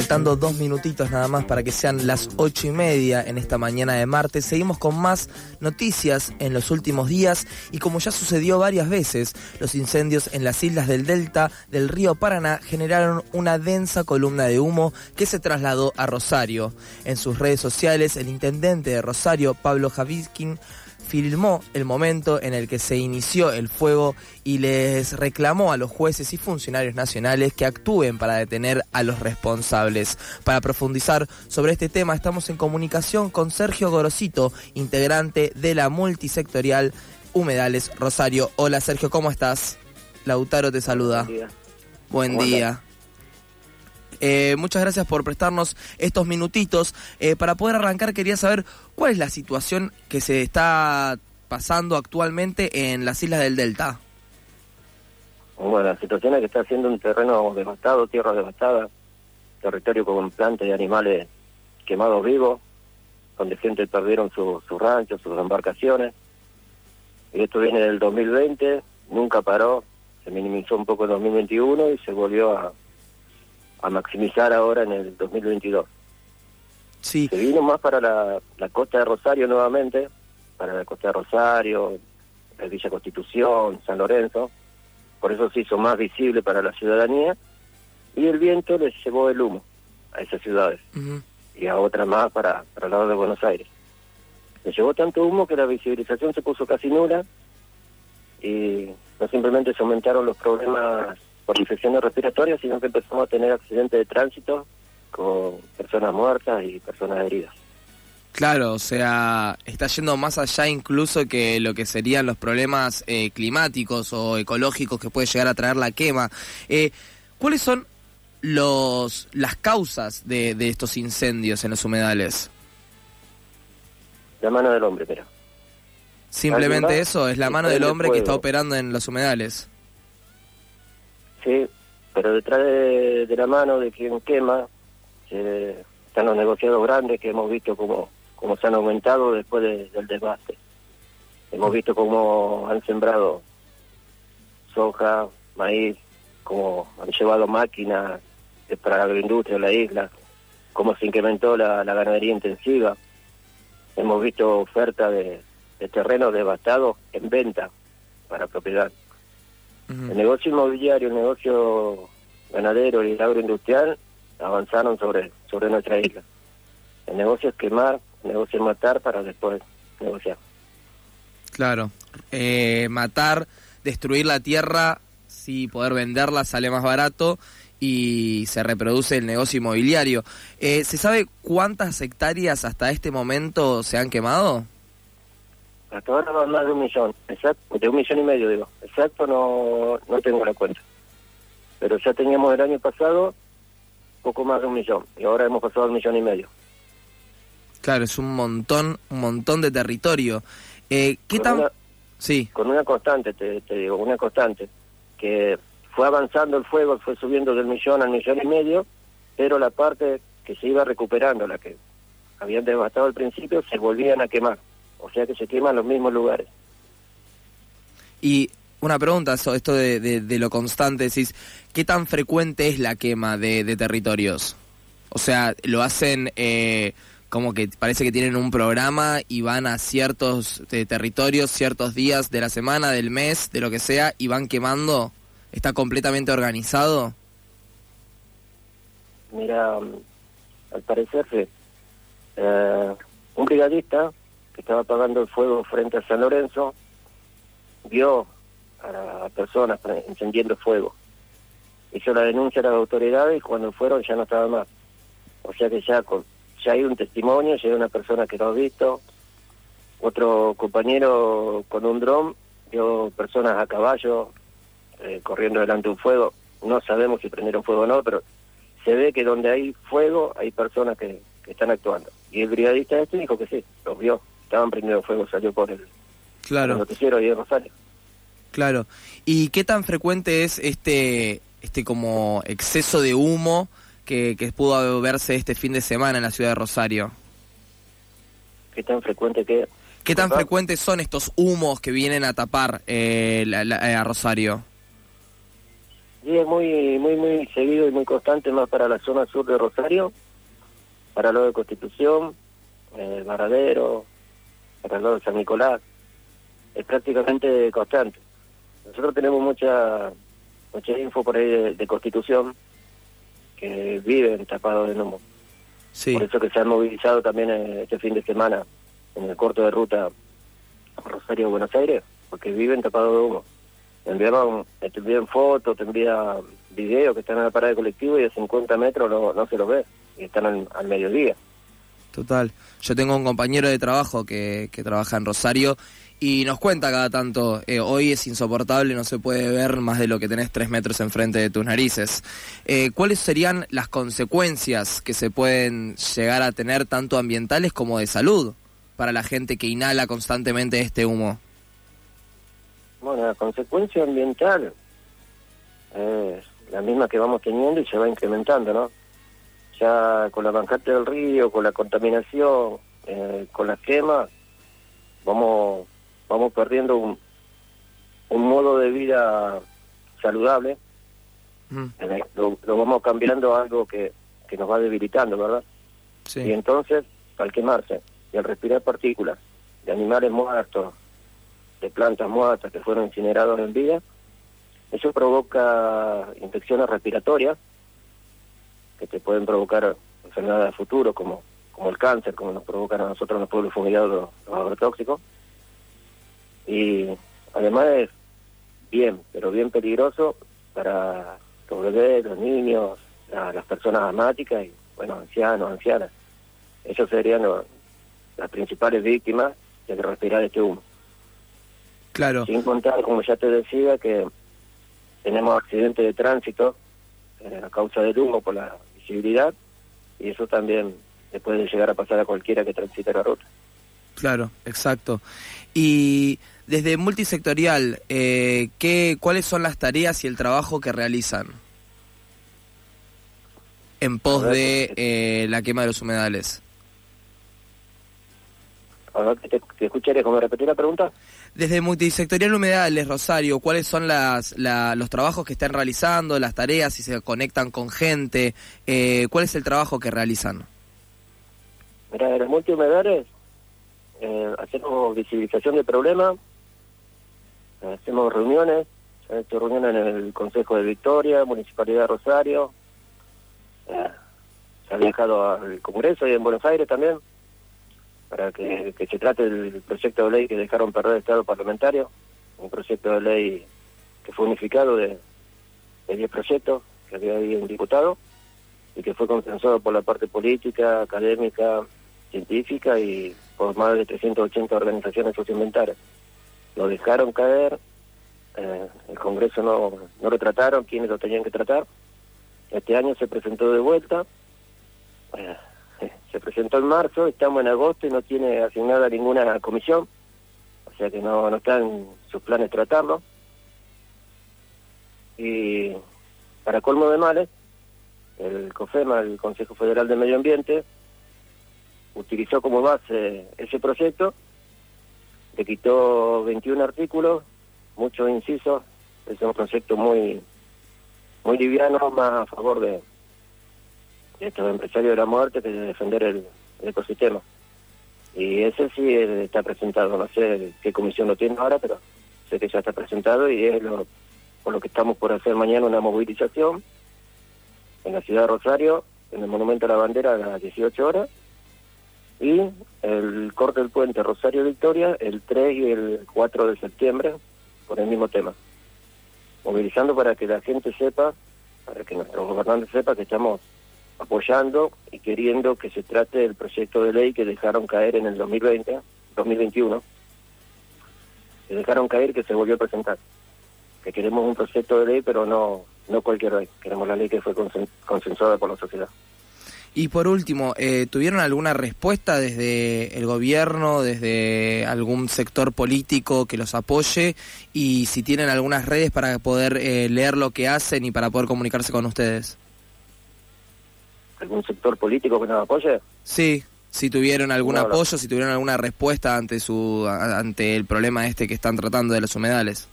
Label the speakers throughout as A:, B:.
A: Faltando dos minutitos nada más para que sean las ocho y media en esta mañana de martes. Seguimos con más noticias en los últimos días y como ya sucedió varias veces, los incendios en las islas del delta del río Paraná generaron una densa columna de humo que se trasladó a Rosario. En sus redes sociales, el intendente de Rosario, Pablo Javiskin, filmó el momento en el que se inició el fuego y les reclamó a los jueces y funcionarios nacionales que actúen para detener a los responsables. Para profundizar sobre este tema estamos en comunicación con Sergio Gorosito, integrante de la multisectorial Humedales Rosario. Hola Sergio, ¿cómo estás? Lautaro te saluda.
B: Buen día.
A: Buen
B: ¿Cómo
A: día. Eh, muchas gracias por prestarnos estos minutitos. Eh, para poder arrancar quería saber cuál es la situación que se está pasando actualmente en las islas del Delta.
B: Bueno, la situación es que está siendo un terreno devastado, tierra devastada, territorio con plantas y animales quemados vivos, donde gente perdieron su- sus ranchos, sus embarcaciones. Y esto viene del 2020, nunca paró, se minimizó un poco en 2021 y se volvió a, a maximizar ahora en el 2022.
A: Sí,
B: Se vino más para la, la costa de Rosario nuevamente, para la costa de Rosario, la Villa Constitución, San Lorenzo, por eso se hizo más visible para la ciudadanía, y el viento les llevó el humo a esas ciudades, y a otras más para, para el lado de Buenos Aires. Les llevó tanto humo que la visibilización se puso casi nula, y no simplemente se aumentaron los problemas por infecciones respiratorias, sino que empezamos a tener accidentes de tránsito con personas muertas y personas heridas.
A: claro, o sea, está yendo más allá incluso que lo que serían los problemas eh, climáticos o ecológicos que puede llegar a traer la quema. Eh, ¿Cuáles son los las causas de, de estos incendios en los humedales?
B: La mano del hombre, pero.
A: Simplemente eso, es la mano del hombre que está operando en los humedales.
B: Sí, pero detrás de, de la mano de quien quema eh, están los negociados grandes que hemos visto cómo, cómo se han aumentado después de- del desgaste. Hemos visto cómo han sembrado soja, maíz, cómo han llevado máquinas para la agroindustria en la isla, cómo se incrementó la, la ganadería intensiva. Hemos visto oferta de, de terrenos devastados en venta para propiedad. El negocio inmobiliario, el negocio ganadero y el agroindustrial avanzaron sobre, sobre nuestra isla. El negocio es quemar, el negocio es matar para después negociar.
A: Claro. Eh, matar, destruir la tierra, sí, poder venderla sale más barato y se reproduce el negocio inmobiliario. Eh, ¿Se sabe cuántas hectáreas hasta este momento se han quemado?
B: Hasta ahora van más de un millón, exacto, de un millón y medio digo. Exacto no, no tengo la cuenta. Pero ya teníamos el año pasado poco más de un millón y ahora hemos pasado al millón y medio.
A: Claro, es un montón, un montón de territorio. Eh, ¿Qué
B: Con
A: tan...?
B: una-
A: Sí,
B: con una constante, te, te digo, una constante, que fue avanzando el fuego, fue subiendo del millón al millón y medio, pero la parte que se iba recuperando, la que habían devastado al principio, se volvían a quemar. O sea que se queman los mismos lugares.
A: y una pregunta, esto de, de- de lo constante, decís, ¿qué tan frecuente es la quema de, de territorios? O sea, lo hacen eh, como que parece que tienen un programa y van a ciertos eh, territorios, ciertos días de la semana, del mes, de lo que sea, y van quemando. ¿Está completamente organizado?
B: Mira, mm, al parecer sí. Eh, un brigadista que estaba apagando el fuego frente a San Lorenzo vio a personas encendiendo fuego. Hizo la denuncia a las autoridades y cuando fueron ya no estaba más. O sea que ya, con, ya hay un testimonio, ya una persona que lo ha visto. Otro compañero con un dron vio personas a caballo eh, corriendo delante de un fuego. No sabemos si prendieron fuego o no, pero se ve que donde hay fuego hay personas que, que están actuando. Y el brigadista este dijo que sí, los vio, estaban prendiendo fuego, salió por el,
A: Claro,
B: noticiero ahí de Rosario.
A: claro. ¿Y qué tan frecuente es este este como exceso de humo que, que pudo verse este fin de semana en la ciudad de Rosario?
B: ¿Qué tan frecuente que
A: ¿Qué tan frecuentes son estos humos que vienen a tapar eh, eh, a Rosario?
B: Sí, es muy, muy, muy seguido y muy constante más para la zona sur de Rosario, para lo de Constitución, eh, Varadero, lo de San Nicolás. Es prácticamente constante. Nosotros tenemos mucha mucha info por ahí de, Constitución que viven tapados de humo. Sí. Por eso que se han movilizado también este fin de semana en el corto de ruta Rosario-Buenos Aires, porque viven tapados de humo. Te enviaban, te envían fotos, te envían videos que están en la parada de colectivo y a 50 metros no, no se los ve, y están al, mediodía.
A: Total. Yo tengo un compañero de trabajo que, que trabaja en Rosario y nos cuenta cada tanto, eh, hoy es insoportable, no se puede ver más de lo que tenés tres metros enfrente de tus narices. Eh, ¿Cuáles serían las consecuencias que se pueden llegar a tener tanto ambientales como de salud? para la gente que inhala constantemente este humo?
B: Bueno, la consecuencia ambiental es la misma que vamos teniendo y se va incrementando, ¿no? Ya con la bancate del río, con la contaminación, eh, con la quema, vamos vamos perdiendo un, un modo de vida saludable. Mm. Eh, lo, vamos cambiando a algo que, que nos va debilitando, ¿verdad? Sí. Y entonces, al quemarse, y al respirar partículas de animales muertos, de plantas muertas que fueron incinerados en vida, eso provoca infecciones respiratorias que te pueden provocar enfermedades a futuro como, como el cáncer, como nos provocan a nosotros en los pueblos fumigados los, agrotóxicos. Y además es bien, pero bien peligroso para los bebés, los niños, las personas asmáticas y, bueno, ancianos, ancianas. Esos serían los, las principales víctimas de respirar este humo.
A: Claro.
B: Sin contar, como ya te decía, que tenemos accidentes de tránsito eh, a causa del humo por la visibilidad y eso también le puede llegar a pasar a cualquiera que transite la ruta.
A: Claro, exacto. Y desde multisectorial, eh, ¿qué, ¿cuáles son las tareas y el trabajo que realizan en pos de eh, la quema de los humedales?
B: Te, te escucharía, ¿cómo repetir la pregunta?
A: Desde Multisectorial Humedales, Rosario, ¿cuáles son las, los trabajos que están realizando, las tareas, si se conectan con gente? Eh, ¿Cuál es el trabajo que realizan?
B: Mira, en los multihumedales eh, hacemos visibilización de problemas, hacemos reuniones, se han hecho reuniones en el Consejo de Victoria, Municipalidad de Rosario, eh, se ha viajado al Congreso y en Buenos Aires también para que, se trate del proyecto de ley que dejaron perder el Estado parlamentario, un proyecto de ley que fue unificado de, 10 proyectos que había ahí un diputado y que fue consensuado por la parte política, académica, científica y por más de 380 organizaciones socioambientales. Lo dejaron caer, eh, el Congreso no, no lo trataron, quienes lo tenían que tratar. Este año se presentó de vuelta. Eh, se presentó en marzo, estamos en agosto y no tiene asignada ninguna comisión, o sea que no, no está sus planes tratarlo. Y para colmo de males, el COFEMA, el Consejo Federal de Medio Ambiente, utilizó como base ese proyecto, le quitó 21 artículos, muchos incisos, es un proyecto muy muy liviano, más a favor de, estos empresarios de la muerte que de defender el, ecosistema. Y ese sí está presentado, no sé qué comisión lo tiene ahora, pero sé que ya está presentado y es lo, por lo que estamos por hacer mañana una movilización en la ciudad de Rosario, en el Monumento a la Bandera a las 18 horas, y el corte del puente Rosario Victoria el 3 y el 4 de septiembre por el mismo tema. Movilizando para que la gente sepa, para que nuestros gobernantes sepan que estamos apoyando y queriendo que se trate del proyecto de ley que dejaron caer en el 2020, 2021, que dejaron caer que se volvió a presentar. Que queremos un proyecto de ley, pero no, no cualquier ley, queremos la ley que fue consensuada por la sociedad.
A: Y por último, eh, ¿tuvieron alguna respuesta desde el gobierno, desde algún sector político que los apoye? Y si tienen algunas redes para poder eh, leer lo que hacen y para poder comunicarse con ustedes.
B: ¿Algún sector político que nos apoye?
A: Sí, si tuvieron algún apoyo, si tuvieron alguna respuesta ante su ante el problema este que están tratando de los humedales.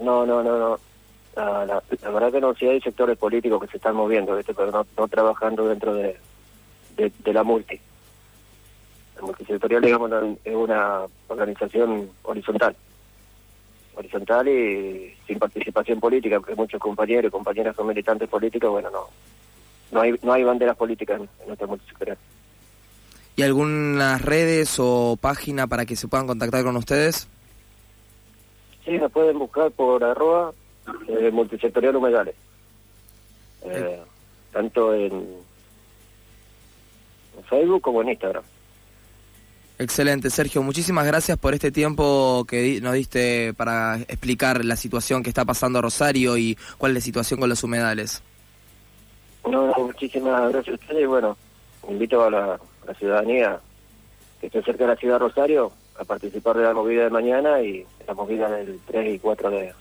B: No, no, no, no. La, verdad que no, si hay sectores políticos que se están moviendo, pero no, trabajando dentro de, de, la multi. La multisectorial, digamos, es una organización horizontal. Horizontal y sin participación política, porque muchos compañeros y compañeras son militantes políticos, bueno, no no hay, no hay banderas políticas en, nuestra multisectorial.
A: ¿Y algunas redes o página para que se puedan contactar con ustedes?
B: Sí, nos pueden buscar por arroba eh, multisectorial humedales. Eh, tanto en, Facebook como en Instagram.
A: Excelente, Sergio. Muchísimas gracias por este tiempo que nos diste para explicar la situación que está pasando Rosario y cuál es la situación con los humedales.
B: No, muchísimas gracias ustedes y bueno, invito a la, ciudadanía que esté cerca de la ciudad de Rosario a participar de la movida de mañana y la movida del 3 y 4 de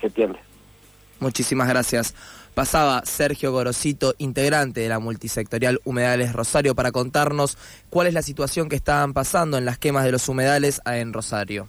B: septiembre.
A: Muchísimas gracias. Pasaba Sergio Gorosito, integrante de la multisectorial Humedales Rosario, para contarnos cuál es la situación que estaban pasando en las quemas de los humedales en Rosario.